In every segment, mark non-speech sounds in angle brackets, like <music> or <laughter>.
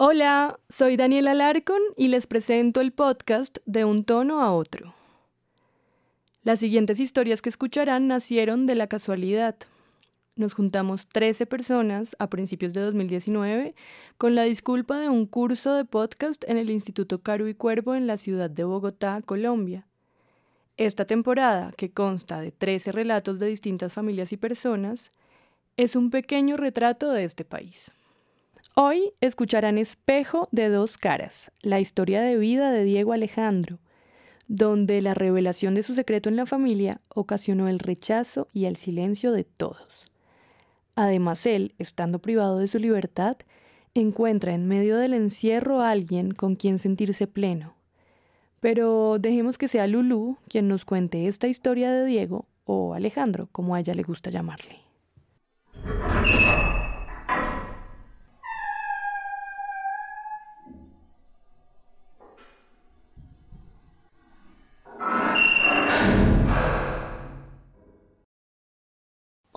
Hola, soy Daniela Larcon y les presento el podcast de un tono a otro. Las siguientes historias que escucharán nacieron de la casualidad. Nos juntamos 13 personas a principios de 2019 con la disculpa de un curso de podcast en el Instituto Caru y Cuervo en la ciudad de Bogotá, Colombia. Esta temporada, que consta de 13 relatos de distintas familias y personas, es un pequeño retrato de este país. Hoy escucharán Espejo de dos caras, la historia de vida de Diego Alejandro, donde la revelación de su secreto en la familia ocasionó el rechazo y el silencio de todos. Además, él, estando privado de su libertad, encuentra en medio del encierro a alguien con quien sentirse pleno. Pero dejemos que sea Lulú quien nos cuente esta historia de Diego, o Alejandro, como a ella le gusta llamarle.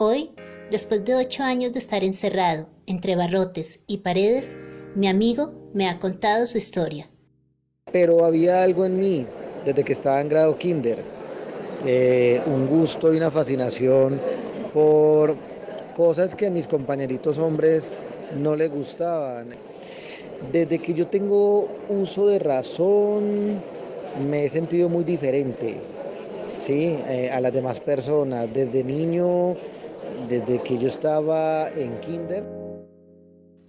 Hoy, después de ocho años de estar encerrado entre barrotes y paredes, mi amigo me ha contado su historia. Pero había algo en mí desde que estaba en grado kinder, eh, un gusto y una fascinación por cosas que a mis compañeritos hombres no les gustaban. Desde que yo tengo uso de razón, me he sentido muy diferente ¿sí? Eh, a las demás personas. Desde niño desde que yo estaba en kinder.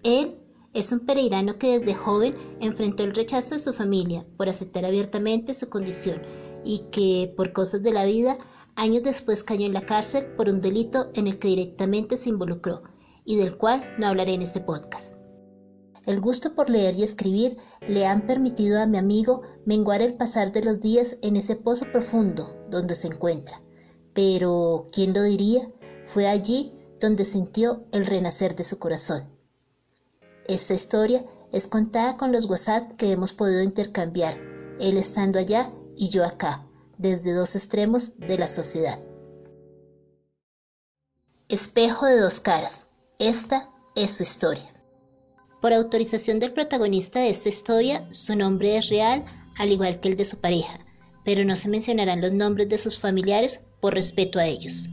Él es un pereirano que desde joven enfrentó el rechazo de su familia por aceptar abiertamente su condición y que, por cosas de la vida, años después cayó en la cárcel por un delito en el que directamente se involucró y del cual no hablaré en este podcast. El gusto por leer y escribir le han permitido a mi amigo menguar el pasar de los días en ese pozo profundo donde se encuentra. Pero, ¿quién lo diría? Fue allí donde sintió el renacer de su corazón. Esta historia es contada con los WhatsApp que hemos podido intercambiar, él estando allá y yo acá, desde dos extremos de la sociedad. Espejo de dos caras. Esta es su historia. Por autorización del protagonista de esta historia, su nombre es real, al igual que el de su pareja, pero no se mencionarán los nombres de sus familiares por respeto a ellos.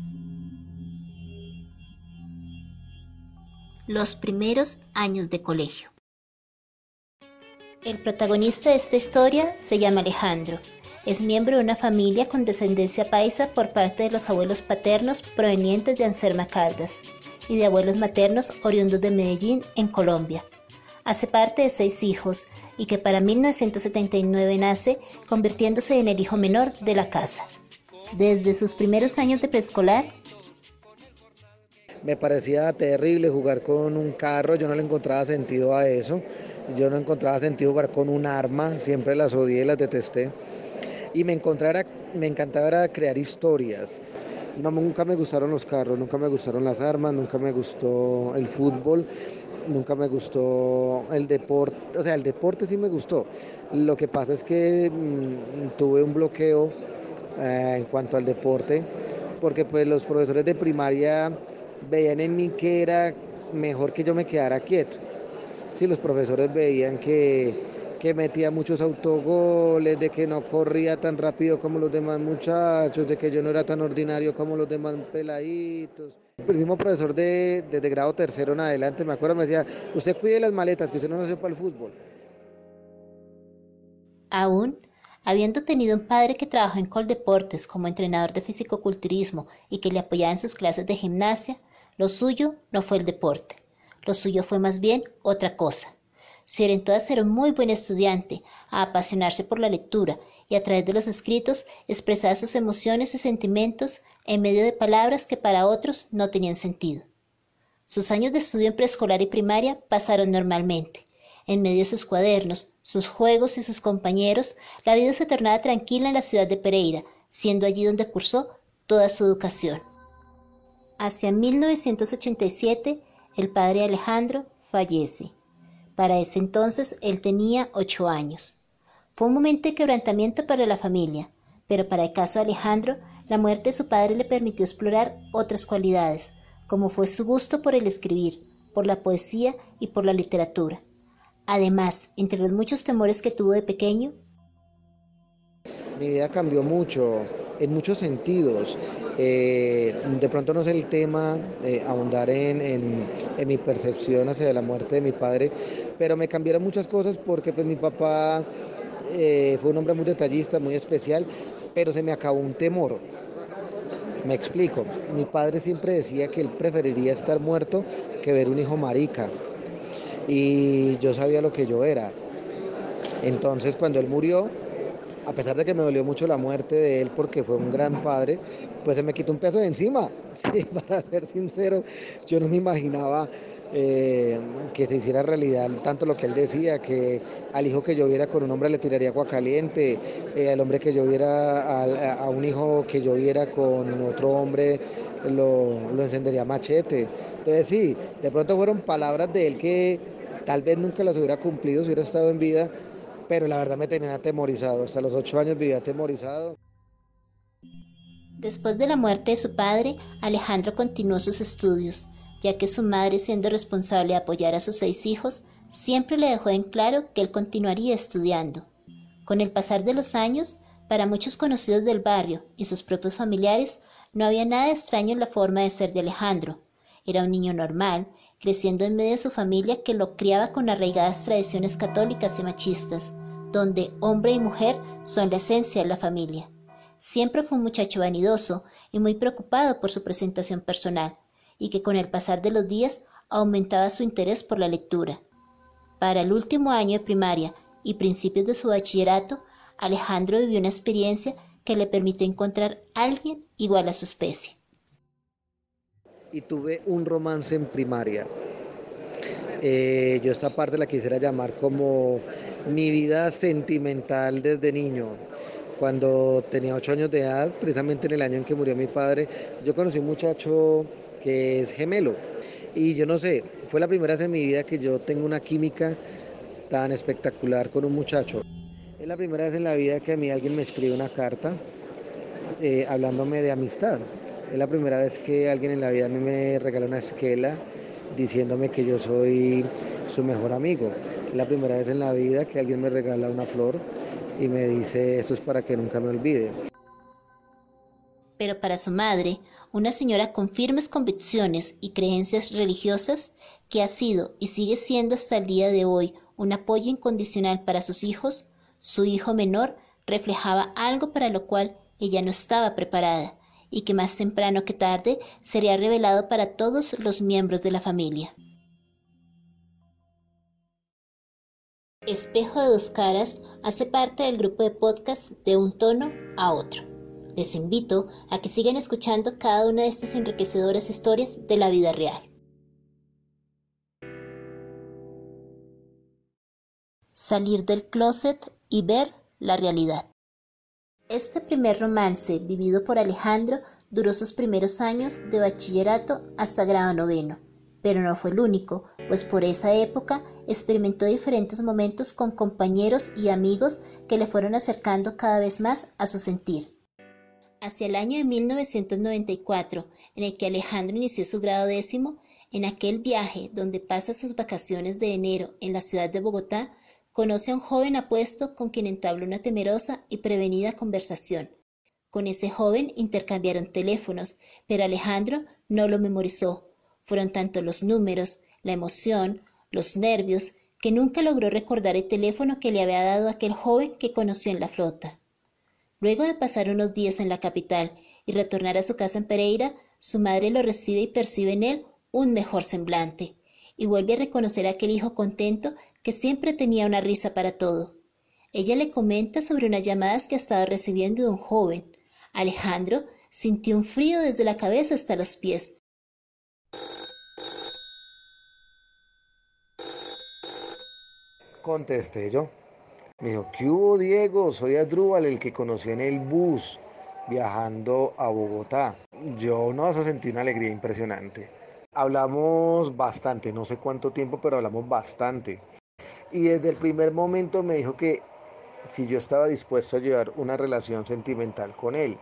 Los primeros años de colegio. El protagonista de esta historia se llama Alejandro. Es miembro de una familia con descendencia paisa por parte de los abuelos paternos provenientes de Anserma Caldas y de abuelos maternos oriundos de Medellín, en Colombia. Hace parte de seis hijos y que para 1979 nace, convirtiéndose en el hijo menor de la casa. Desde sus primeros años de preescolar, me parecía terrible jugar con un carro, yo no le encontraba sentido a eso, yo no encontraba sentido jugar con un arma, siempre las odié, las detesté. Y me, me encantaba crear historias. Nunca me gustaron los carros, nunca me gustaron las armas, nunca me gustó el fútbol, nunca me gustó el deporte, o sea, el deporte sí me gustó. Lo que pasa es que mm, tuve un bloqueo eh, en cuanto al deporte, porque pues los profesores de primaria veían en mí que era mejor que yo me quedara quieto. Sí, los profesores veían que, que metía muchos autogoles, de que no corría tan rápido como los demás muchachos, de que yo no era tan ordinario como los demás peladitos. El mismo profesor de, desde grado tercero en adelante, me acuerdo, me decía, usted cuide las maletas, que usted no nació para el fútbol. Aún, habiendo tenido un padre que trabajó en Coldeportes como entrenador de fisicoculturismo y que le apoyaba en sus clases de gimnasia, lo suyo no fue el deporte, lo suyo fue más bien otra cosa. Se orientó a ser un muy buen estudiante, a apasionarse por la lectura y a través de los escritos expresar sus emociones y sentimientos en medio de palabras que para otros no tenían sentido. Sus años de estudio en preescolar y primaria pasaron normalmente. En medio de sus cuadernos, sus juegos y sus compañeros, la vida se tornaba tranquila en la ciudad de Pereira, siendo allí donde cursó toda su educación. Hacia 1987, el padre Alejandro fallece. Para ese entonces él tenía ocho años. Fue un momento de quebrantamiento para la familia, pero para el caso de Alejandro, la muerte de su padre le permitió explorar otras cualidades, como fue su gusto por el escribir, por la poesía y por la literatura. Además, entre los muchos temores que tuvo de pequeño, mi vida cambió mucho en muchos sentidos. Eh, de pronto no es el tema eh, ahondar en, mi percepción hacia la muerte de mi padre, pero me cambiaron muchas cosas porque pues, mi papá eh, fue un hombre muy detallista, muy especial, pero se me acabó un temor. Me explico, mi padre siempre decía que él preferiría estar muerto que ver un hijo marica. Y yo sabía lo que yo era. Entonces cuando él murió, a pesar de que me dolió mucho la muerte de él porque fue un gran padre, pues se me quitó un peso de encima. <laughs> Para ser sincero, yo no me imaginaba eh, que se hiciera realidad tanto lo que él decía, que al hijo que yo viera con un hombre le tiraría agua caliente, eh, al hombre que yo viera, a, un hijo que yo viera con otro hombre lo, lo encendería machete. Entonces sí, de pronto fueron palabras de él que tal vez nunca las hubiera cumplido si hubiera estado en vida, pero la verdad me tenían atemorizado. Hasta los ocho años vivía atemorizado. Después de la muerte de su padre, Alejandro continuó sus estudios, ya que su madre, siendo responsable de apoyar a sus seis hijos, siempre le dejó en claro que él continuaría estudiando. Con el pasar de los años, para muchos conocidos del barrio y sus propios familiares, no había nada extraño en la forma de ser de Alejandro. Era un niño normal, creciendo en medio de su familia que lo criaba con arraigadas tradiciones católicas y machistas, donde hombre y mujer son la esencia de la familia. Siempre fue un muchacho vanidoso y muy preocupado por su presentación personal, y que con el pasar de los días aumentaba su interés por la lectura. Para el último año de primaria y principios de su bachillerato, Alejandro vivió una experiencia que le permitió encontrar a alguien igual a su especie y tuve un romance en primaria. Eh, yo esta parte la quisiera llamar como mi vida sentimental desde niño. Cuando tenía ocho años de edad, precisamente en el año en que murió mi padre, yo conocí un muchacho que es gemelo. Y yo no sé, fue la primera vez en mi vida que yo tengo una química tan espectacular con un muchacho. Es la primera vez en la vida que a mí alguien me escribe una carta eh, hablándome de amistad. Es la primera vez que alguien en la vida a mí me regala una esquela diciéndome que yo soy su mejor amigo. Es la primera vez en la vida que alguien me regala una flor y me dice esto es para que nunca me olvide. Pero para su madre, una señora con firmes convicciones y creencias religiosas, que ha sido y sigue siendo hasta el día de hoy un apoyo incondicional para sus hijos, su hijo menor reflejaba algo para lo cual ella no estaba preparada y que más temprano que tarde sería revelado para todos los miembros de la familia. Espejo de dos caras hace parte del grupo de podcast de un tono a otro. Les invito a que sigan escuchando cada una de estas enriquecedoras historias de la vida real. Salir del closet y ver la realidad. Este primer romance, vivido por Alejandro, duró sus primeros años de bachillerato hasta grado noveno, pero no fue el único, pues por esa época experimentó diferentes momentos con compañeros y amigos que le fueron acercando cada vez más a su sentir. Hacia el año de 1994, en el que Alejandro inició su grado décimo, en aquel viaje donde pasa sus vacaciones de enero en la ciudad de Bogotá, conoce a un joven apuesto con quien entabla una temerosa y prevenida conversación. Con ese joven intercambiaron teléfonos, pero Alejandro no lo memorizó. Fueron tanto los números, la emoción, los nervios, que nunca logró recordar el teléfono que le había dado aquel joven que conoció en la flota. Luego de pasar unos días en la capital y retornar a su casa en Pereira, su madre lo recibe y percibe en él un mejor semblante, y vuelve a reconocer a aquel hijo contento que siempre tenía una risa para todo. Ella le comenta sobre unas llamadas que ha estado recibiendo de un joven. Alejandro sintió un frío desde la cabeza hasta los pies. Contesté yo. Me dijo, ¿qué hubo, Diego? Soy Adrúbal, el que conoció en el bus viajando a Bogotá. Yo no, eso sentí una alegría impresionante. Hablamos bastante, no sé cuánto tiempo, pero hablamos bastante. Y desde el primer momento me dijo que si yo estaba dispuesto a llevar una relación sentimental con él.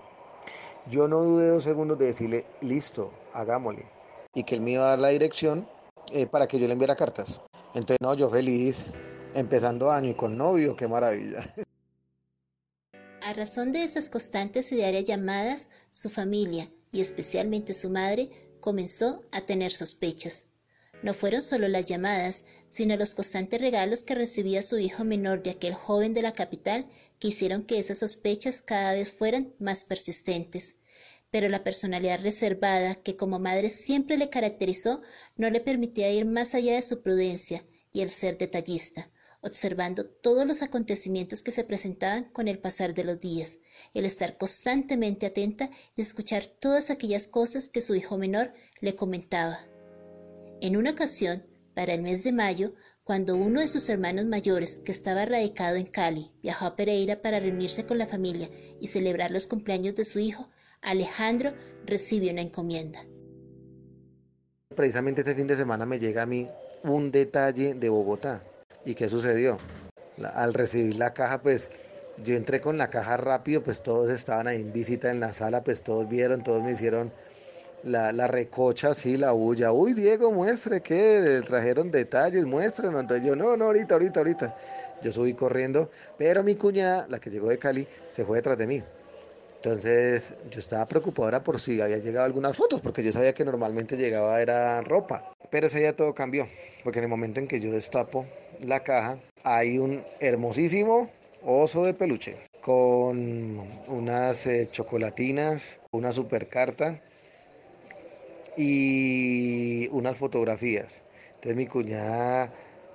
Yo no dudé dos segundos de decirle, listo, hagámosle. Y que él me iba a dar la dirección eh, para que yo le enviara cartas. Entonces, no, yo feliz. Empezando año y con novio, qué maravilla. <laughs> A razón de esas constantes y diarias llamadas, su familia, y especialmente su madre, comenzó a tener sospechas. No fueron solo las llamadas, sino los constantes regalos que recibía su hijo menor de aquel joven de la capital que hicieron que esas sospechas cada vez fueran más persistentes. Pero la personalidad reservada que como madre siempre le caracterizó no le permitía ir más allá de su prudencia y el ser detallista, observando todos los acontecimientos que se presentaban con el pasar de los días, el estar constantemente atenta y escuchar todas aquellas cosas que su hijo menor le comentaba. En una ocasión, para el mes de mayo, cuando uno de sus hermanos mayores, que estaba radicado en Cali, viajó a Pereira para reunirse con la familia y celebrar los cumpleaños de su hijo, Alejandro recibió una encomienda. Precisamente ese fin de semana me llega a mí un detalle de Bogotá. ¿Y qué sucedió? al recibir la caja, pues yo entré con la caja rápido, pues todos estaban ahí en visita en la sala, pues todos vieron, todos me hicieron la, la, recocha, sí, la bulla. Uy, Diego, muestre que trajeron detalles, muestren. Entonces yo, no, no, ahorita, ahorita, ahorita. Yo subí corriendo, pero mi cuñada, la que llegó de Cali, se fue detrás de mí. Entonces yo estaba preocupado por si había llegado algunas fotos, porque yo sabía que normalmente llegaba era ropa. Pero ese día todo cambió, porque en el momento en que yo destapo la caja, hay un hermosísimo oso de peluche con unas eh, chocolatinas, una super carta y unas fotografías. Entonces mi cuñada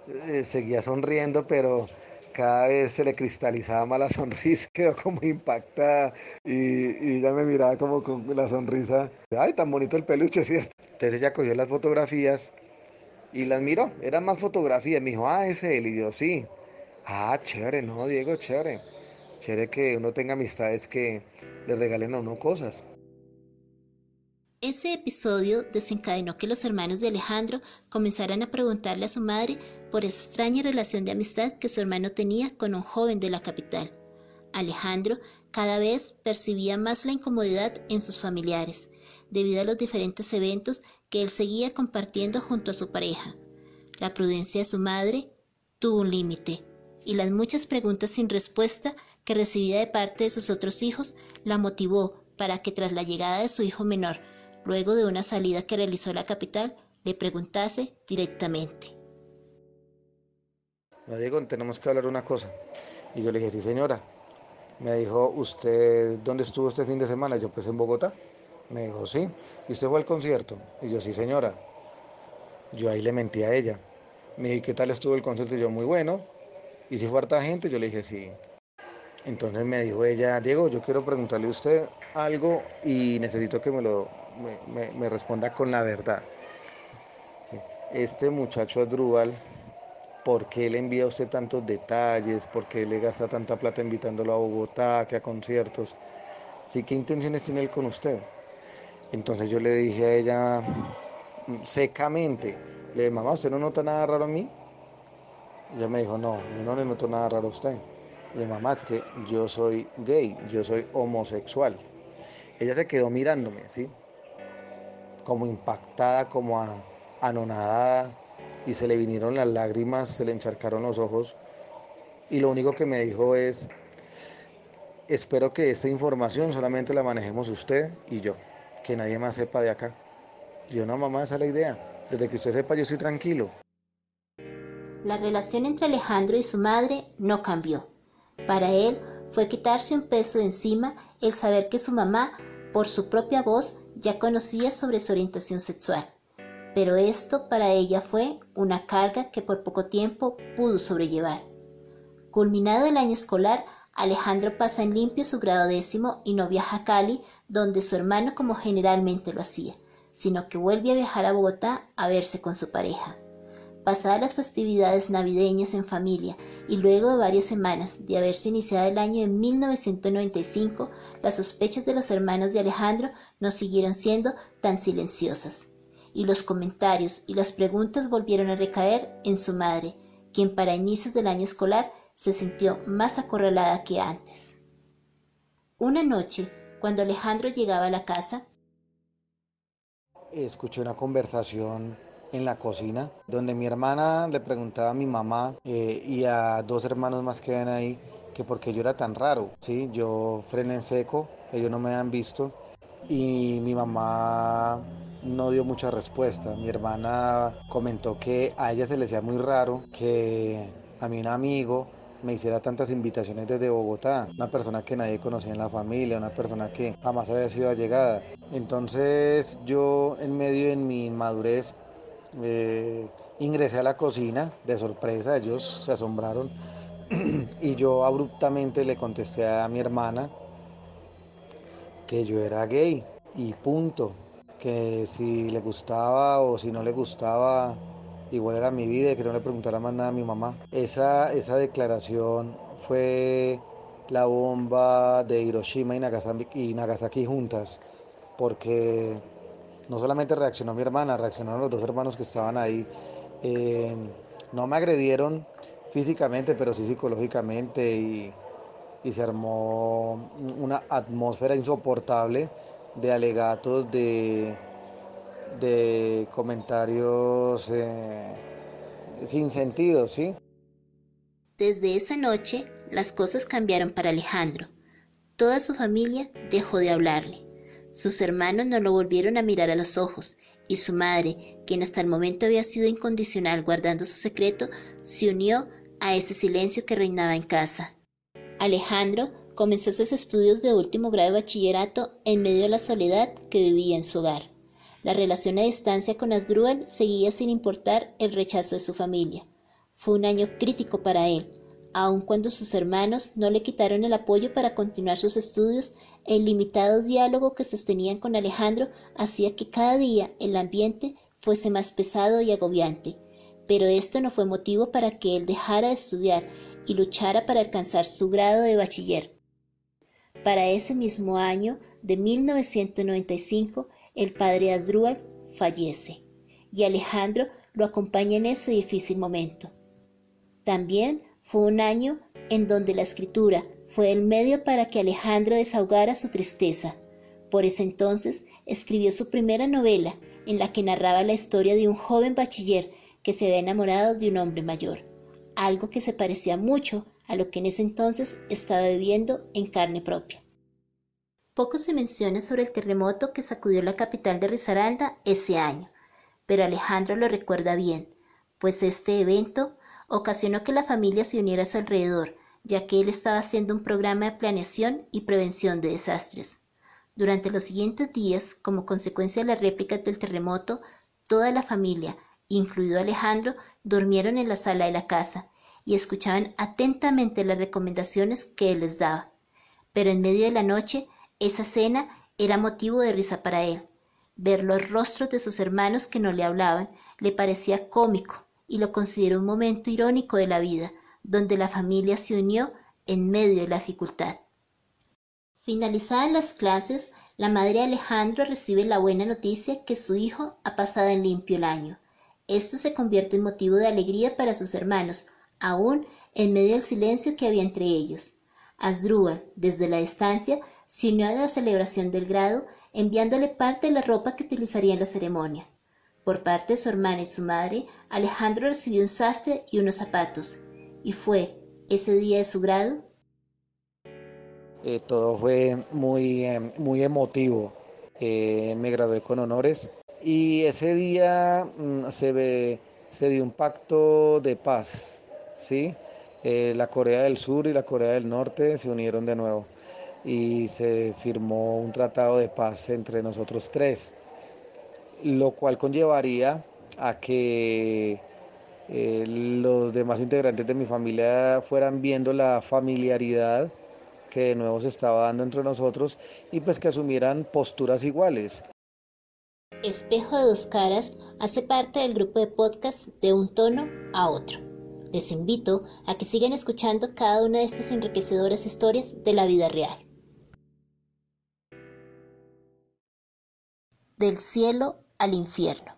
eh, seguía sonriendo, pero cada vez se le cristalizaba más la sonrisa, <laughs> quedó como impactada y, ella me miraba como con la sonrisa, ay, tan bonito el peluche, <laughs> ¿cierto? Entonces ella cogió las fotografías y las miró, eran más fotografías, me dijo, ah, es él, y yo, sí, ah, chévere, no, Diego, chévere, chévere que uno tenga amistades que le regalen a uno cosas. Ese episodio desencadenó que los hermanos de Alejandro comenzaran a preguntarle a su madre por esa extraña relación de amistad que su hermano tenía con un joven de la capital. Alejandro cada vez percibía más la incomodidad en sus familiares, debido a los diferentes eventos que él seguía compartiendo junto a su pareja. La prudencia de su madre tuvo un límite, y las muchas preguntas sin respuesta que recibía de parte de sus otros hijos la motivó para que tras la llegada de su hijo menor luego de una salida que realizó a la capital, le preguntase directamente. Me dijo, tenemos que hablar una cosa. Y yo le dije, sí señora. Me dijo, ¿usted dónde estuvo este fin de semana? Yo pues en Bogotá. Me dijo, sí. ¿Y usted fue al concierto? Y yo, sí señora. Yo ahí le mentí a ella. Me dijo, ¿qué tal estuvo el concierto? Y yo, muy bueno. ¿Y si fue harta gente? Yo le dije, sí. Entonces me dijo ella, Diego, yo quiero preguntarle a usted algo y necesito que me lo me, responda con la verdad. Este muchacho Adrúbal, ¿por qué le envía a usted tantos detalles? ¿Por qué le gasta tanta plata invitándolo a Bogotá, que a conciertos? ¿Sí? ¿Qué intenciones tiene él con usted? Entonces yo le dije a ella mm, secamente, le dije, mamá, ¿usted no nota nada raro en mí? Ella me dijo, no, yo no le noto nada raro a usted. Le mamá, es que yo soy gay, yo soy homosexual. Ella se quedó mirándome, ¿sí? Como impactada, como anonadada, y se le vinieron las lágrimas, se le encharcaron los ojos, y lo único que me dijo es, espero que esta información solamente la manejemos usted y yo, que nadie más sepa de acá. Yo no, mamá, esa es la idea. Desde que usted sepa, yo estoy tranquilo. La relación entre Alejandro y su madre no cambió. Para él fue quitarse un peso de encima el saber que su mamá, por su propia voz, ya conocía sobre su orientación sexual, pero esto para ella fue una carga que por poco tiempo pudo sobrellevar. Culminado el año escolar, Alejandro pasa en limpio su grado décimo y no viaja a Cali, donde su hermano como generalmente lo hacía, sino que vuelve a viajar a Bogotá a verse con su pareja. Pasadas las festividades navideñas en familia y luego de varias semanas de haberse iniciado el año de 1995, las sospechas de los hermanos de Alejandro no siguieron siendo tan silenciosas, y los comentarios y las preguntas volvieron a recaer en su madre, quien para inicios del año escolar se sintió más acorralada que antes. Una noche, cuando Alejandro llegaba a la casa, escuché una conversación en la cocina, donde mi hermana le preguntaba a mi mamá eh, y a dos hermanos más que ven ahí que por qué yo era tan raro, ¿sí? Yo frené en seco, ellos no me han visto y mi mamá no dio mucha respuesta. Mi hermana comentó que a ella se le hacía muy raro que a mí un amigo me hiciera tantas invitaciones desde Bogotá, una persona que nadie conocía en la familia, una persona que jamás había sido allegada. Entonces yo en medio de mi madurez eh, ingresé a la cocina de sorpresa, ellos se asombraron <clears throat> y yo abruptamente le contesté a mi hermana que yo era gay y punto, que si le gustaba o si no le gustaba, igual era mi vida y que no le preguntara más nada a mi mamá. Esa, esa declaración fue la bomba de Hiroshima y Nagasaki, juntas, porque no solamente reaccionó mi hermana, reaccionaron los dos hermanos que estaban ahí. Eh, no me agredieron físicamente, pero sí psicológicamente y, se armó una atmósfera insoportable de alegatos, de, de comentarios eh, sin sentido, ¿sí? Desde esa noche las cosas cambiaron para Alejandro. Toda su familia dejó de hablarle. Sus hermanos no lo volvieron a mirar a los ojos y su madre, quien hasta el momento había sido incondicional guardando su secreto, se unió a ese silencio que reinaba en casa. Alejandro comenzó sus estudios de último grado de bachillerato en medio de la soledad que vivía en su hogar. La relación a distancia con Asdrúbal seguía sin importar el rechazo de su familia. Fue un año crítico para él, aun cuando sus hermanos no le quitaron el apoyo para continuar sus estudios, el limitado diálogo que sostenían con Alejandro hacía que cada día el ambiente fuese más pesado y agobiante, pero esto no fue motivo para que él dejara de estudiar y luchara para alcanzar su grado de bachiller. Para ese mismo año de 1995, el padre Asdrúbal fallece y Alejandro lo acompaña en ese difícil momento. También fue un año en donde la escritura fue el medio para que Alejandro desahogara su tristeza. Por ese entonces escribió su primera novela, en la que narraba la historia de un joven bachiller que se había enamorado de un hombre mayor, algo que se parecía mucho a lo que en ese entonces estaba viviendo en carne propia. Poco se menciona sobre el terremoto que sacudió la capital de Risaralda ese año, pero Alejandro lo recuerda bien, pues este evento ocasionó que la familia se uniera a su alrededor, ya que él estaba haciendo un programa de planeación y prevención de desastres. Durante los siguientes días, como consecuencia de las réplicas del terremoto, toda la familia, incluido Alejandro, durmieron en la sala de la casa y escuchaban atentamente las recomendaciones que él les daba. Pero en medio de la noche, esa cena era motivo de risa para él. Ver los rostros de sus hermanos que no le hablaban le parecía cómico y lo consideró un momento irónico de la vida, donde la familia se unió en medio de la dificultad. Finalizadas las clases, la madre de Alejandro recibe la buena noticia que su hijo ha pasado en limpio el año. Esto se convierte en motivo de alegría para sus hermanos, aún en medio del silencio que había entre ellos. Asdrúbal, desde la estancia, se unió a la celebración del grado, enviándole parte de la ropa que utilizaría en la ceremonia. Por parte de su hermana y su madre, Alejandro recibió un sastre y unos zapatos. Y fue ese día de su grado. Eh, todo fue muy, em, muy emotivo. Eh, me gradué con honores y ese día mm, se, ve, se dio un pacto de paz, ¿sí? Eh, la Corea del Sur y la Corea del Norte se unieron de nuevo y se firmó un tratado de paz entre nosotros tres, lo cual conllevaría a que eh, los demás integrantes de mi familia fueran viendo la familiaridad que de nuevo se estaba dando entre nosotros y pues que asumieran posturas iguales. Espejo de dos caras hace parte del grupo de podcast de un tono a otro. Les invito a que sigan escuchando cada una de estas enriquecedoras historias de la vida real. Del cielo al infierno.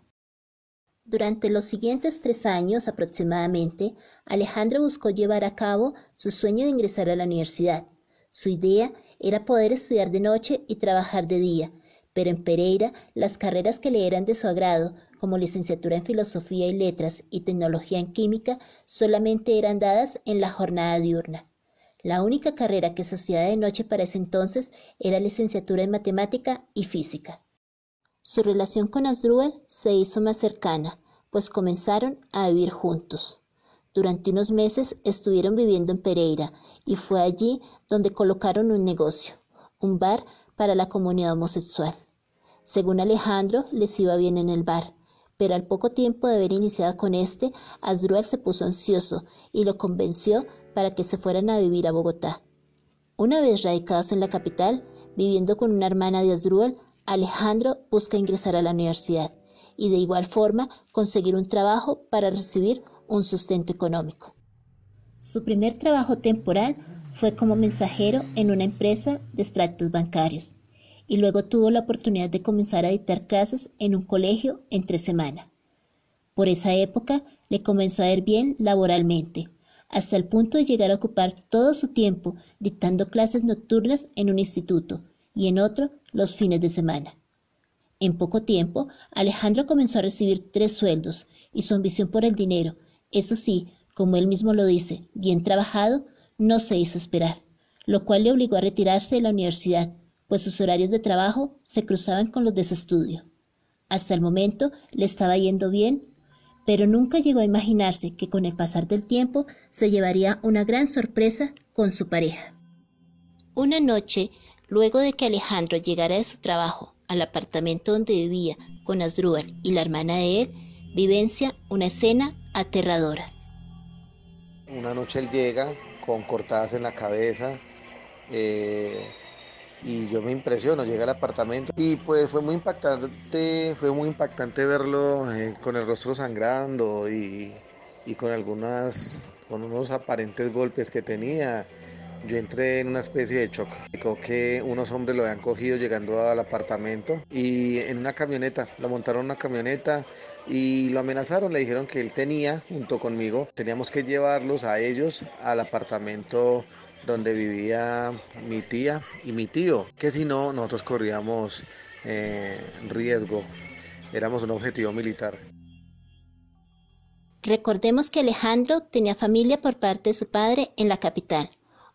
Durante los siguientes tres años aproximadamente, Alejandro buscó llevar a cabo su sueño de ingresar a la universidad. Su idea era poder estudiar de noche y trabajar de día, pero en Pereira las carreras que le eran de su agrado, como licenciatura en Filosofía y Letras y Tecnología en Química, solamente eran dadas en la jornada diurna. La única carrera que se hacía de noche para ese entonces era licenciatura en Matemática y Física. Su relación con Asdrúbal se hizo más cercana, pues comenzaron a vivir juntos. Durante unos meses estuvieron viviendo en Pereira y fue allí donde colocaron un negocio, un bar para la comunidad homosexual. Según Alejandro, les iba bien en el bar, pero al poco tiempo de haber iniciado con este, Asdrúbal se puso ansioso y lo convenció para que se fueran a vivir a Bogotá. Una vez radicados en la capital, viviendo con una hermana de Asdrúbal, Alejandro busca ingresar a la universidad y de igual forma conseguir un trabajo para recibir un sustento económico. Su primer trabajo temporal fue como mensajero en una empresa de extractos bancarios y luego tuvo la oportunidad de comenzar a dictar clases en un colegio entre semana. Por esa época le comenzó a ir bien laboralmente, hasta el punto de llegar a ocupar todo su tiempo dictando clases nocturnas en un instituto y en otro los fines de semana. En poco tiempo, Alejandro comenzó a recibir tres sueldos y su ambición por el dinero, eso sí, como él mismo lo dice, bien trabajado, no se hizo esperar, lo cual le obligó a retirarse de la universidad pues sus horarios de trabajo se cruzaban con los de su estudio. Hasta el momento le estaba yendo bien, pero nunca llegó a imaginarse que con el pasar del tiempo se llevaría una gran sorpresa con su pareja. Una noche, luego de que Alejandro llegara de su trabajo al apartamento donde vivía con Asdrúbal y la hermana de él, vivencia una escena aterradora. Una noche él llega con cortadas en la cabeza, eh, y yo me impresiono, llega al apartamento y pues fue muy impactante, fue muy impactante verlo eh, con el rostro sangrando y, y, con algunas, con unos aparentes golpes que tenía. Yo entré en una especie de shock. Dijo que unos hombres lo habían cogido llegando al apartamento y en una camioneta, lo montaron en una camioneta y lo amenazaron, le dijeron que él tenía, junto conmigo, teníamos que llevarlos a ellos al apartamento donde vivía mi tía y mi tío, que si no, nosotros corríamos eh, riesgo, éramos un objetivo militar. Recordemos que Alejandro tenía familia por parte de su padre en la capital,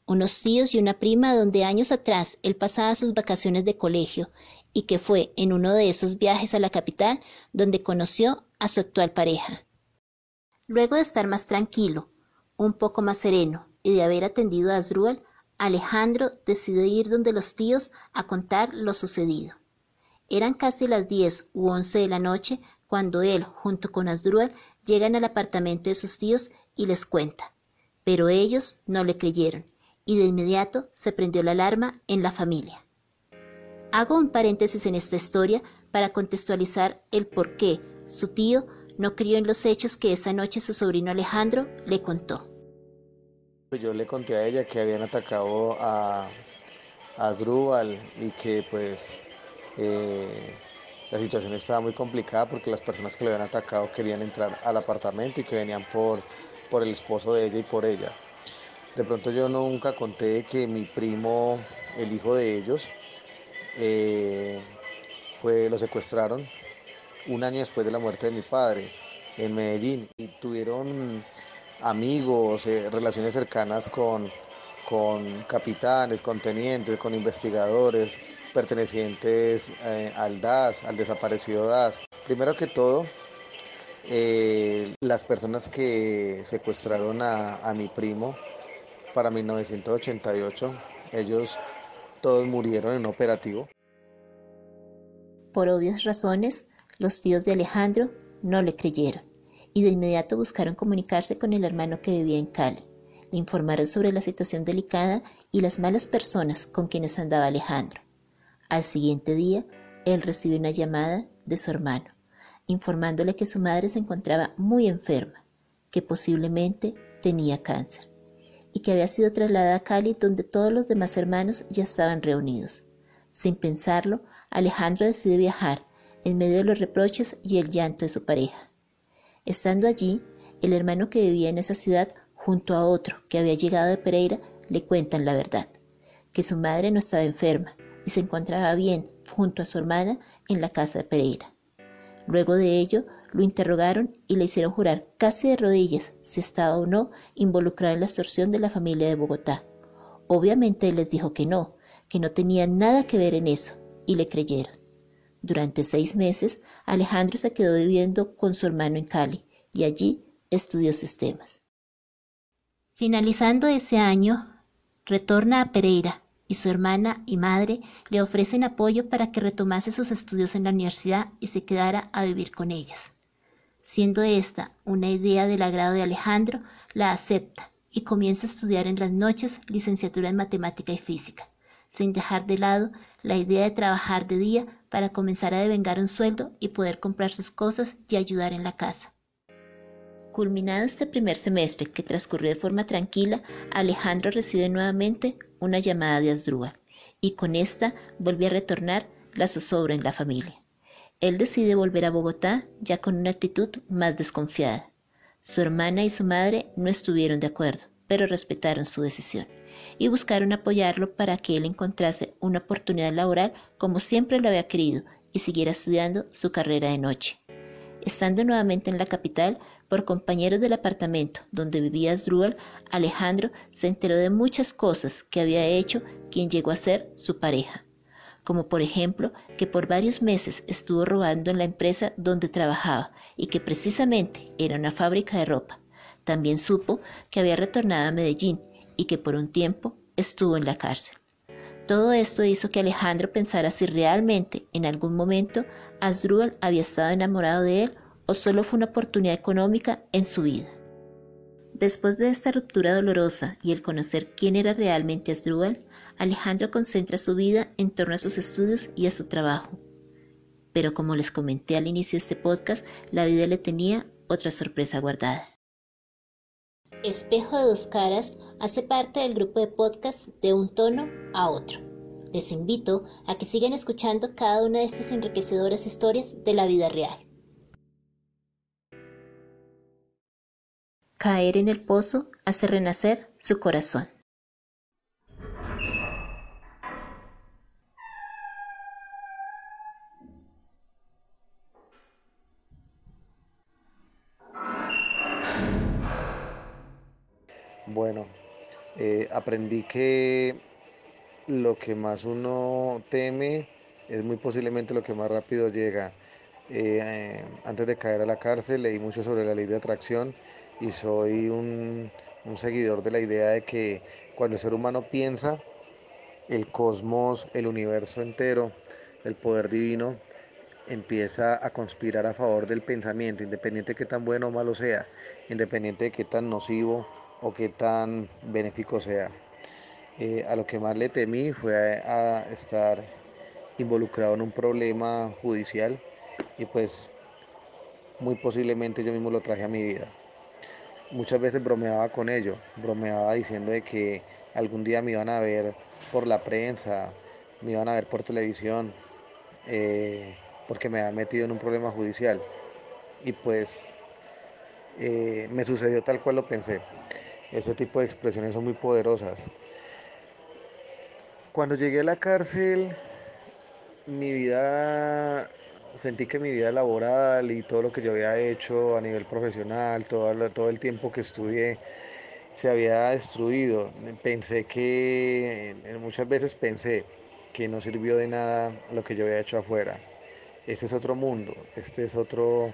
unos tíos y una prima donde años atrás él pasaba sus vacaciones de colegio y que fue en uno de esos viajes a la capital donde conoció a su actual pareja. Luego de estar más tranquilo, un poco más sereno de haber atendido a Asdrúbal, Alejandro decidió ir donde los tíos a contar lo sucedido. Eran casi las diez u once de la noche cuando él, junto con Asdrúbal, llegan al apartamento de sus tíos y les cuenta. Pero ellos no le creyeron, y de inmediato se prendió la alarma en la familia. Hago un paréntesis en esta historia para contextualizar el por qué su tío no crió en los hechos que esa noche su sobrino Alejandro le contó. Pues yo le conté a ella que habían atacado a, a Drubal y que pues eh, la situación estaba muy complicada porque las personas que le habían atacado querían entrar al apartamento y que venían por, por el esposo de ella y por ella. De pronto yo nunca conté que mi primo, el hijo de ellos, eh, lo secuestraron un año después de la muerte de mi padre en Medellín y tuvieron amigos, eh, relaciones cercanas con, con capitanes, con tenientes, con investigadores pertenecientes eh, al DAS, al desaparecido DAS. Primero que todo, eh, las personas que secuestraron a, a mi primo para 1988, ellos todos murieron en operativo. Por obvias razones, los tíos de Alejandro no le creyeron y de inmediato buscaron comunicarse con el hermano que vivía en Cali. Le informaron sobre la situación delicada y las malas personas con quienes andaba Alejandro. Al siguiente día, él recibió una llamada de su hermano, informándole que su madre se encontraba muy enferma, que posiblemente tenía cáncer y que había sido trasladada a Cali donde todos los demás hermanos ya estaban reunidos. Sin pensarlo, Alejandro decidió viajar en medio de los reproches y el llanto de su pareja. Estando allí, el hermano que vivía en esa ciudad junto a otro que había llegado de Pereira le cuentan la verdad, que su madre no estaba enferma y se encontraba bien junto a su hermana en la casa de Pereira. Luego de ello, lo interrogaron y le hicieron jurar casi de rodillas si estaba o no involucrado en la extorsión de la familia de Bogotá. Obviamente él les dijo que no, que no tenía nada que ver en eso, y le creyeron. Durante seis meses, Alejandro se quedó viviendo con su hermano en Cali y allí estudió sistemas. Finalizando ese año, retorna a Pereira y su hermana y madre le ofrecen apoyo para que retomase sus estudios en la universidad y se quedara a vivir con ellas. Siendo esta una idea del agrado de Alejandro, la acepta y comienza a estudiar en las noches licenciatura en matemática y física, sin dejar de lado la idea de trabajar de día para comenzar a devengar un sueldo y poder comprar sus cosas y ayudar en la casa. Culminado este primer semestre, que transcurrió de forma tranquila, Alejandro recibe nuevamente una llamada de Asdrúbal, y con esta volvió a retornar la zozobra en la familia. Él decide volver a Bogotá ya con una actitud más desconfiada. Su hermana y su madre no estuvieron de acuerdo, pero respetaron su decisión y buscaron apoyarlo para que él encontrase una oportunidad laboral como siempre lo había querido y siguiera estudiando su carrera de noche. Estando nuevamente en la capital, por compañeros del apartamento donde vivía Asdrúbal, Alejandro se enteró de muchas cosas que había hecho quien llegó a ser su pareja, como por ejemplo que por varios meses estuvo robando en la empresa donde trabajaba y que precisamente era una fábrica de ropa. También supo que había retornado a Medellín y que por un tiempo estuvo en la cárcel. Todo esto hizo que Alejandro pensara si realmente en algún momento Asdrúbal había estado enamorado de él o solo fue una oportunidad económica en su vida. Después de esta ruptura dolorosa y el conocer quién era realmente Asdrúbal, Alejandro concentra su vida en torno a sus estudios y a su trabajo. Pero como les comenté al inicio de este podcast, la vida le tenía otra sorpresa guardada. Espejo de dos caras hace parte del grupo de podcast de un tono a otro. Les invito a que sigan escuchando cada una de estas enriquecedoras historias de la vida real. Caer en el pozo hace renacer su corazón. Bueno, eh, aprendí que lo que más uno teme es muy posiblemente lo que más rápido llega. Eh, antes de caer a la cárcel leí mucho sobre la ley de atracción y soy un, un seguidor de la idea de que cuando el ser humano piensa, el cosmos, el universo entero, el poder divino, empieza a conspirar a favor del pensamiento, independiente de qué tan bueno o malo sea, independiente de qué tan nocivo o qué tan benéfico sea. Eh, a lo que más le temí fue a, estar involucrado en un problema judicial y pues muy posiblemente yo mismo lo traje a mi vida. Muchas veces bromeaba con ello, bromeaba diciendo de que algún día me iban a ver por la prensa, me iban a ver por televisión, eh, porque me había metido en un problema judicial. Y pues eh, me sucedió tal cual lo pensé. Ese tipo de expresiones son muy poderosas. Cuando llegué a la cárcel, mi vida, sentí que mi vida laboral y todo lo que yo había hecho a nivel profesional, todo, todo el tiempo que estudié, se había destruido. Pensé que, muchas veces pensé que no sirvió de nada lo que yo había hecho afuera. Este es otro mundo, este es otro,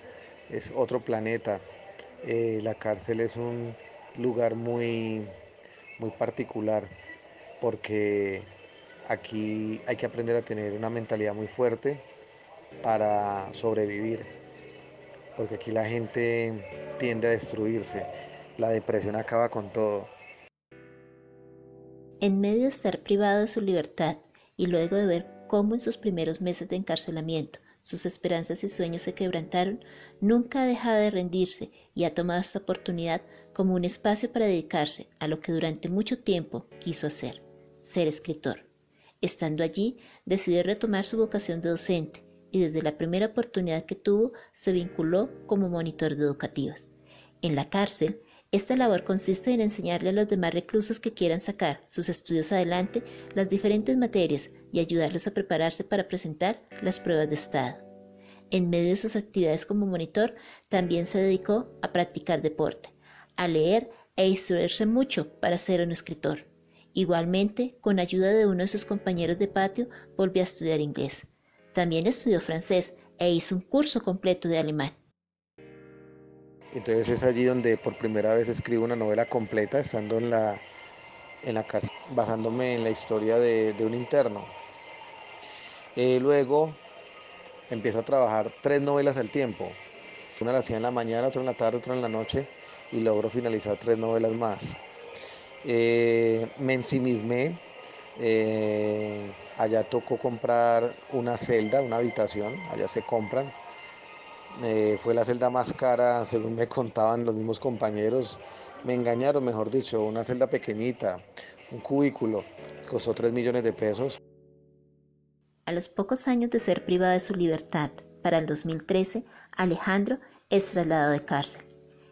es otro planeta. Eh, la cárcel es un, lugar muy, muy particular porque aquí hay que aprender a tener una mentalidad muy fuerte para sobrevivir, porque aquí la gente tiende a destruirse, la depresión acaba con todo. En medio de estar privado de su libertad y luego de ver cómo en sus primeros meses de encarcelamiento sus esperanzas y sueños se quebrantaron, nunca ha dejado de rendirse y ha tomado esta oportunidad como un espacio para dedicarse a lo que durante mucho tiempo quiso hacer, ser escritor. Estando allí, decidió retomar su vocación de docente y desde la primera oportunidad que tuvo se vinculó como monitor de educativas. En la cárcel, esta labor consiste en enseñarle a los demás reclusos que quieran sacar sus estudios adelante las diferentes materias y ayudarlos a prepararse para presentar las pruebas de Estado. En medio de sus actividades como monitor, también se dedicó a practicar deporte, a leer e instruirse mucho para ser un escritor. Igualmente, con ayuda de uno de sus compañeros de patio, volvió a estudiar inglés. También estudió francés e hizo un curso completo de alemán. Entonces es allí donde por primera vez escribo una novela completa, estando en la, en la cárcel, basándome en la historia de, un interno. Eh, luego empiezo a trabajar tres novelas al tiempo. Una la hacía en la mañana, otra en la tarde, otra en la noche y logro finalizar tres novelas más. Eh, me ensimismé, eh, allá tocó comprar una celda, una habitación, allá se compran. Eh, fue la celda más cara, según me contaban los mismos compañeros. Me engañaron, mejor dicho, una celda pequeñita, un cubículo, costó 3 millones de pesos. A los pocos años de ser privado de su libertad, para el 2013, Alejandro es trasladado de cárcel.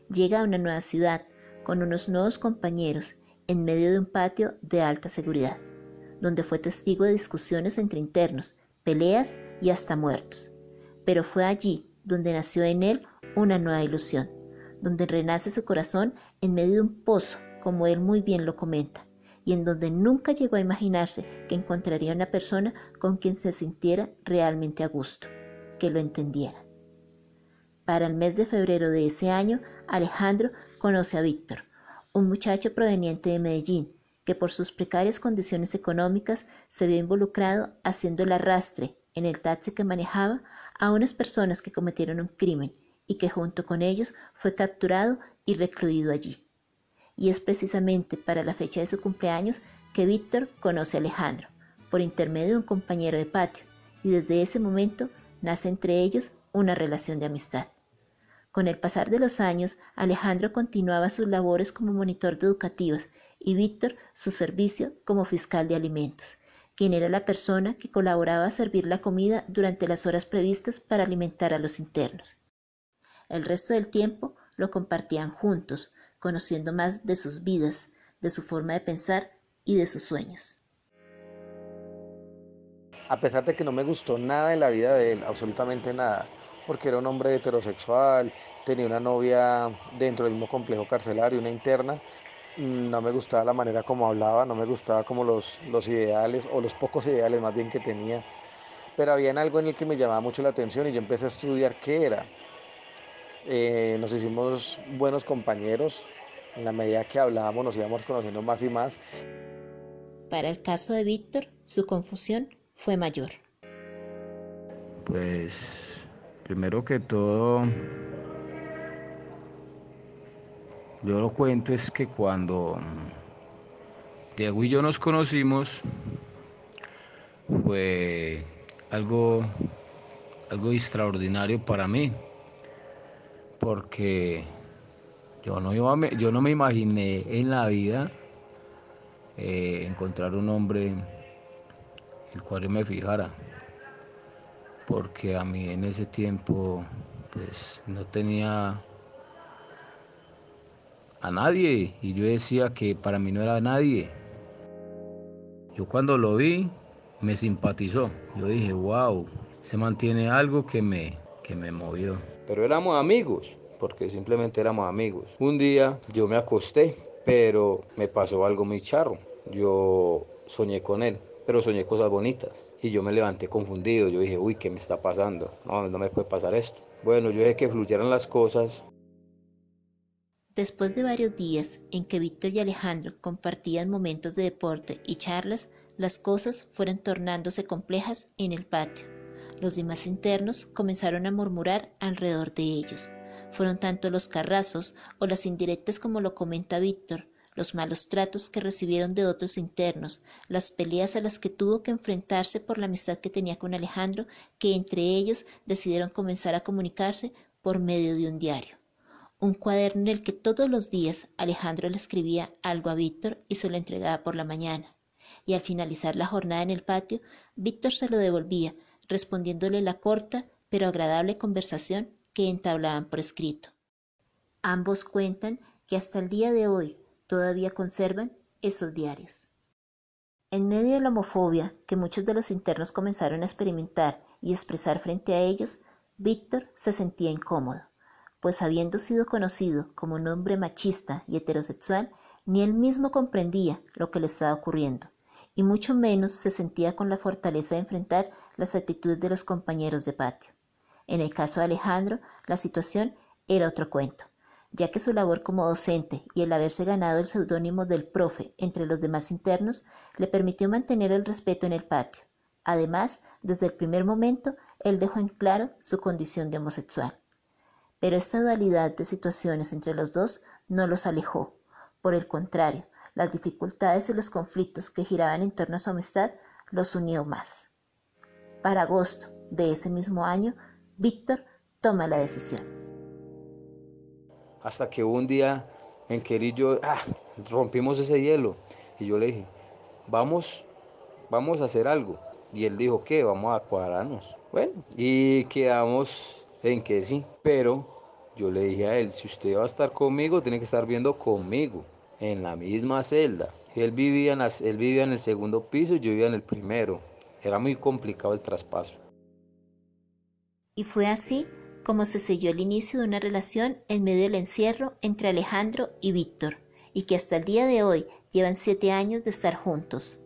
Llega a una nueva ciudad, con unos nuevos compañeros en medio de un patio de alta seguridad, donde fue testigo de discusiones entre internos, peleas y hasta muertos. Pero fue allí donde nació en él una nueva ilusión, donde renace su corazón en medio de un pozo, como él muy bien lo comenta, y en donde nunca llegó a imaginarse que encontraría una persona con quien se sintiera realmente a gusto, que lo entendiera. Para el mes de febrero de ese año, Alejandro conoce a Víctor, un muchacho proveniente de Medellín, que por sus precarias condiciones económicas se vio involucrado haciendo el arrastre en el taxi que manejaba a unas personas que cometieron un crimen y que junto con ellos fue capturado y recluido allí. Y es precisamente para la fecha de su cumpleaños que Víctor conoce a Alejandro, por intermedio de un compañero de patio, y desde ese momento nace entre ellos una relación de amistad. Con el pasar de los años, Alejandro continuaba sus labores como monitor de educativas y Víctor su servicio como fiscal de alimentos, quien era la persona que colaboraba a servir la comida durante las horas previstas para alimentar a los internos. El resto del tiempo lo compartían juntos, conociendo más de sus vidas, de su forma de pensar y de sus sueños. A pesar de que no me gustó nada en la vida de él, absolutamente nada, porque era un hombre heterosexual, tenía una novia dentro del mismo complejo carcelario, una interna. No me gustaba la manera como hablaba, no me gustaba como los, los ideales o los pocos ideales más bien que tenía. Pero había algo en el que me llamaba mucho la atención y yo empecé a estudiar qué era. Eh, nos hicimos buenos compañeros, en la medida que hablábamos nos íbamos conociendo más y más. Para el caso de Víctor, su confusión fue mayor. Pues Primero que todo, yo lo cuento es que cuando Diego y yo nos conocimos, fue algo, algo extraordinario para mí, porque yo no, yo no me imaginé en la vida eh, encontrar un hombre el cual me fijara porque a mí en ese tiempo pues no tenía a nadie y yo decía que para mí no era nadie. Yo cuando lo vi me simpatizó. Yo dije, wow, se mantiene algo que me, que me movió. Pero éramos amigos, porque simplemente éramos amigos. Un día yo me acosté, pero me pasó algo muy charro. Yo soñé con él pero soñé cosas bonitas. Y yo me levanté confundido, yo dije, uy, ¿qué me está pasando? No, no me puede pasar esto. Bueno, yo dejé que fluyeran las cosas. Después de varios días en que Víctor y Alejandro compartían momentos de deporte y charlas, las cosas fueron tornándose complejas en el patio. Los demás internos comenzaron a murmurar alrededor de ellos. Fueron tanto los carrazos o las indirectas como lo comenta Víctor, los malos tratos que recibieron de otros internos, las peleas a las que tuvo que enfrentarse por la amistad que tenía con Alejandro, que entre ellos decidieron comenzar a comunicarse por medio de un diario. Un cuaderno en el que todos los días Alejandro le escribía algo a Víctor y se lo entregaba por la mañana. Y al finalizar la jornada en el patio, Víctor se lo devolvía, respondiéndole la corta pero agradable conversación que entablaban por escrito. Ambos cuentan que hasta el día de hoy todavía conservan esos diarios. En medio de la homofobia que muchos de los internos comenzaron a experimentar y expresar frente a ellos, Víctor se sentía incómodo, pues habiendo sido conocido como un hombre machista y heterosexual, ni él mismo comprendía lo que le estaba ocurriendo, y mucho menos se sentía con la fortaleza de enfrentar las actitudes de los compañeros de patio. En el caso de Alejandro, la situación era otro cuento, ya que su labor como docente y el haberse ganado el seudónimo del profe entre los demás internos le permitió mantener el respeto en el patio. Además, desde el primer momento, él dejó en claro su condición de homosexual. Pero esta dualidad de situaciones entre los dos no los alejó. Por el contrario, las dificultades y los conflictos que giraban en torno a su amistad los unió más. Para agosto de ese mismo año, Víctor toma la decisión. Hasta que un día en que él yo ah, rompimos ese hielo y yo le dije, vamos, vamos a hacer algo. Y él dijo, ¿qué? Vamos a cuadrarnos. Bueno, y quedamos en que sí, pero yo le dije a él, si usted va a estar conmigo, tiene que estar viendo conmigo, en la misma celda. Él vivía en, él vivía en el segundo piso yo vivía en el primero. Era muy complicado el traspaso. Y fue así como se selló el inicio de una relación en medio del encierro entre Alejandro y Víctor, y que hasta el día de hoy llevan siete años de estar juntos.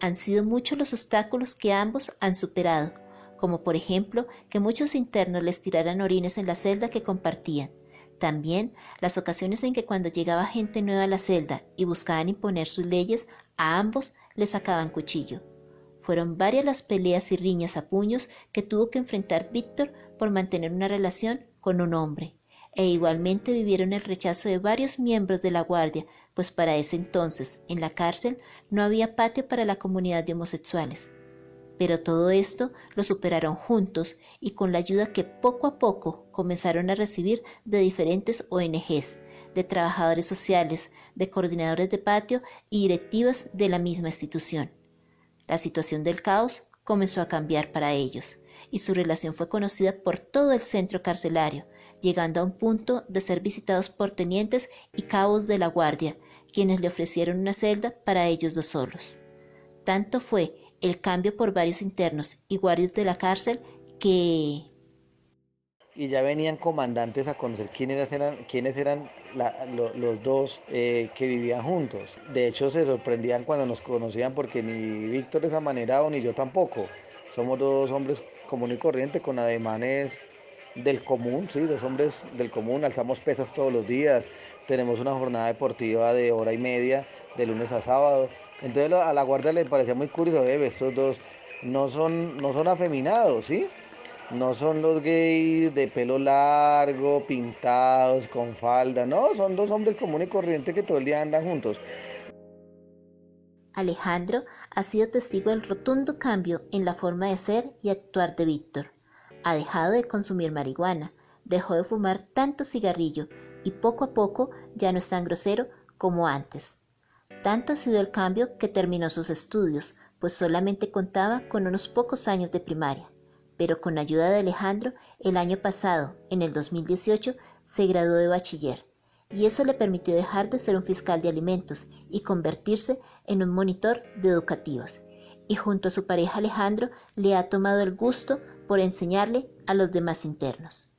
Han sido muchos los obstáculos que ambos han superado, como por ejemplo que muchos internos les tiraran orines en la celda que compartían. También las ocasiones en que cuando llegaba gente nueva a la celda y buscaban imponer sus leyes, a ambos les sacaban cuchillo. Fueron varias las peleas y riñas a puños que tuvo que enfrentar Víctor por mantener una relación con un hombre, e igualmente vivieron el rechazo de varios miembros de la Guardia, pues para ese entonces, en la cárcel, no había patio para la comunidad de homosexuales. Pero todo esto lo superaron juntos y con la ayuda que poco a poco comenzaron a recibir de diferentes ONGs, de trabajadores sociales, de coordinadores de patio y directivas de la misma institución. La situación del caos comenzó a cambiar para ellos y su relación fue conocida por todo el centro carcelario, llegando a un punto de ser visitados por tenientes y cabos de la guardia, quienes le ofrecieron una celda para ellos dos solos. Tanto fue el cambio por varios internos y guardias de la cárcel que... Y ya venían comandantes a conocer quiénes eran, quiénes eran los dos eh, que vivían juntos. De hecho, se sorprendían cuando nos conocían porque ni Víctor es amanerado ni yo tampoco. Somos dos hombres común y corriente con ademanes del común, sí, dos hombres del común, alzamos pesas todos los días, tenemos una jornada deportiva de hora y media, de lunes a sábado. Entonces a la guardia le parecía muy curioso, estos dos no son, no son afeminados, ¿sí? No son los gays de pelo largo, pintados, con falda, no, son dos hombres comunes y corrientes que todo el día andan juntos. Alejandro ha sido testigo del rotundo cambio en la forma de ser y actuar de Víctor. Ha dejado de consumir marihuana, dejó de fumar tanto cigarrillo y poco a poco ya no es tan grosero como antes. Tanto ha sido el cambio que terminó sus estudios, pues solamente contaba con unos pocos años de primaria pero con ayuda de Alejandro, el año pasado, en el 2018, se graduó de bachiller, y eso le permitió dejar de ser un fiscal de alimentos y convertirse en un monitor de educativos. Y junto a su pareja Alejandro le ha tomado el gusto por enseñarle a los demás internos.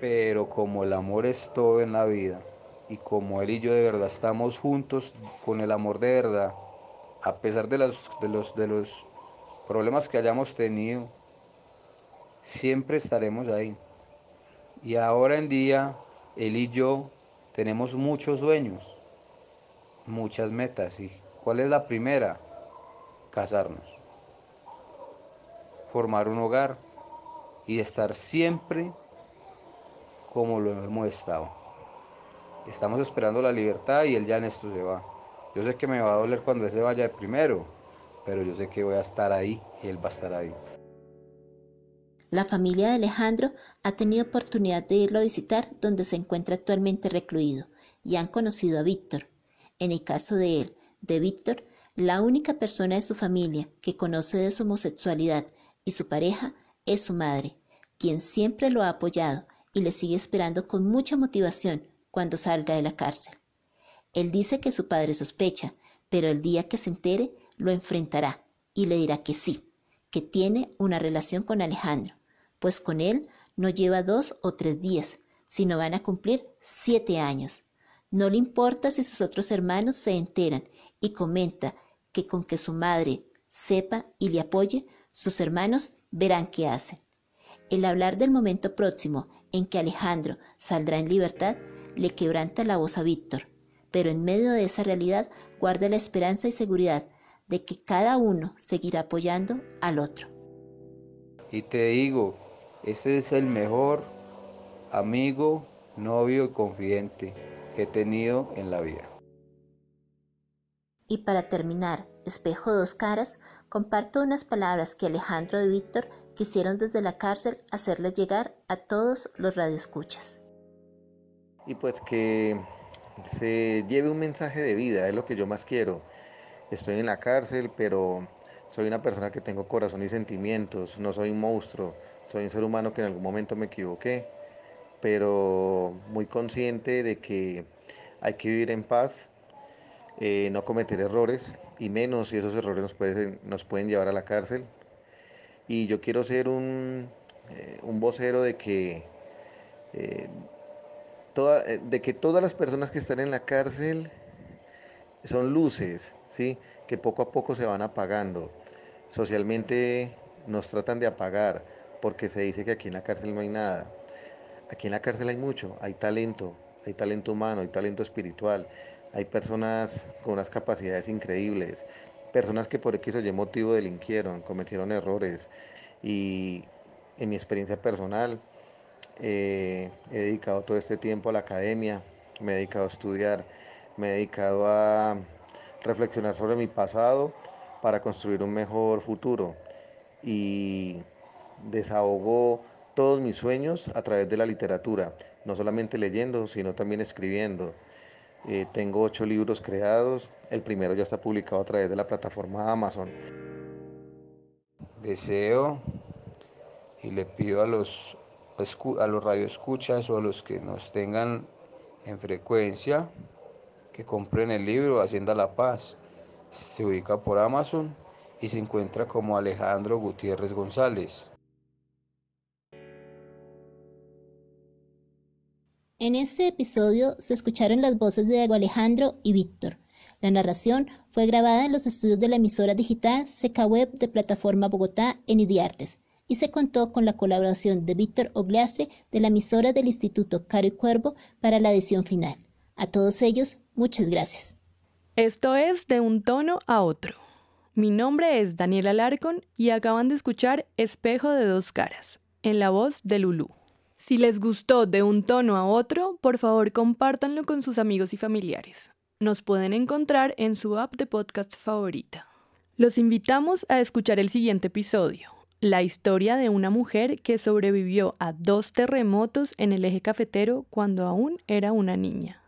Pero como el amor es todo en la vida, y como él y yo de verdad estamos juntos con el amor de verdad, a pesar de los, de los, de los problemas que hayamos tenido, siempre estaremos ahí. Y ahora en día, él y yo tenemos muchos sueños, muchas metas. ¿Y cuál es la primera? Casarnos, formar un hogar y estar siempre como lo hemos estado. Estamos esperando la libertad y él ya en esto se va. Yo sé que me va a doler cuando él se vaya de primero, pero yo sé que voy a estar ahí y él va a estar ahí. La familia de Alejandro ha tenido oportunidad de irlo a visitar donde se encuentra actualmente recluido y han conocido a Víctor. En el caso de él, de Víctor, la única persona de su familia que conoce de su homosexualidad y su pareja es su madre, quien siempre lo ha apoyado y le sigue esperando con mucha motivación cuando salga de la cárcel. Él dice que su padre sospecha, pero el día que se entere lo enfrentará y le dirá que sí, que tiene una relación con Alejandro, pues con él no lleva dos o tres días, sino van a cumplir siete años. No le importa si sus otros hermanos se enteran y comenta que con que su madre sepa y le apoye, sus hermanos verán qué hacen. El hablar del momento próximo en que Alejandro saldrá en libertad le quebranta la voz a Víctor, pero en medio de esa realidad guarda la esperanza y seguridad de que cada uno seguirá apoyando al otro. Y te digo, ese es el mejor amigo, novio y confidente que he tenido en la vida. Y para terminar, espejo dos caras, comparto unas palabras que Alejandro y Víctor quisieron desde la cárcel hacerles llegar a todos los radioescuchas. Y pues que se lleve un mensaje de vida, es lo que yo más quiero. Estoy en la cárcel, pero soy una persona que tengo corazón y sentimientos, no soy un monstruo, soy un ser humano que en algún momento me equivoqué, pero muy consciente de que hay que vivir en paz, eh, no cometer errores, y menos si esos errores nos pueden, nos pueden llevar a la cárcel. Y yo quiero ser un, eh, un vocero de que, eh, toda, de que todas las personas que están en la cárcel son luces, ¿sí? que poco a poco se van apagando. Socialmente nos tratan de apagar porque se dice que aquí en la cárcel no hay nada. Aquí en la cárcel hay mucho, hay talento, hay talento humano, hay talento espiritual, hay personas con unas capacidades increíbles, personas que por X o Y motivo delinquieron, cometieron errores y en mi experiencia personal he dedicado todo este tiempo a la academia, me he dedicado a estudiar, me he dedicado a reflexionar sobre mi pasado para construir un mejor futuro y desahogo todos mis sueños a través de la literatura, no solamente leyendo, sino también escribiendo. Eh, tengo ocho libros creados, el primero ya está publicado a través de la plataforma Amazon. Deseo y le pido a los, a los radioescuchas o a los que nos tengan en frecuencia que compren el libro Hacienda La Paz. Se ubica por Amazon y se encuentra como Alejandro Gutiérrez González. En este episodio se escucharon las voces de Diego Alejandro y Víctor. La narración fue grabada en los estudios de la emisora digital Seca Web de Plataforma Bogotá en Idiartes y se contó con la colaboración de Víctor Oglastre de la emisora del Instituto Caro y Cuervo para la edición final. A todos ellos, muchas gracias. Esto es De un tono a otro. Mi nombre es Daniela Larcon y acaban de escuchar Espejo de dos caras, en la voz de Lulú. Si les gustó de un tono a otro, por favor compártanlo con sus amigos y familiares. Nos pueden encontrar en su app de podcast favorita. Los invitamos a escuchar el siguiente episodio, la historia de una mujer que sobrevivió a dos terremotos en el eje cafetero cuando aún era una niña.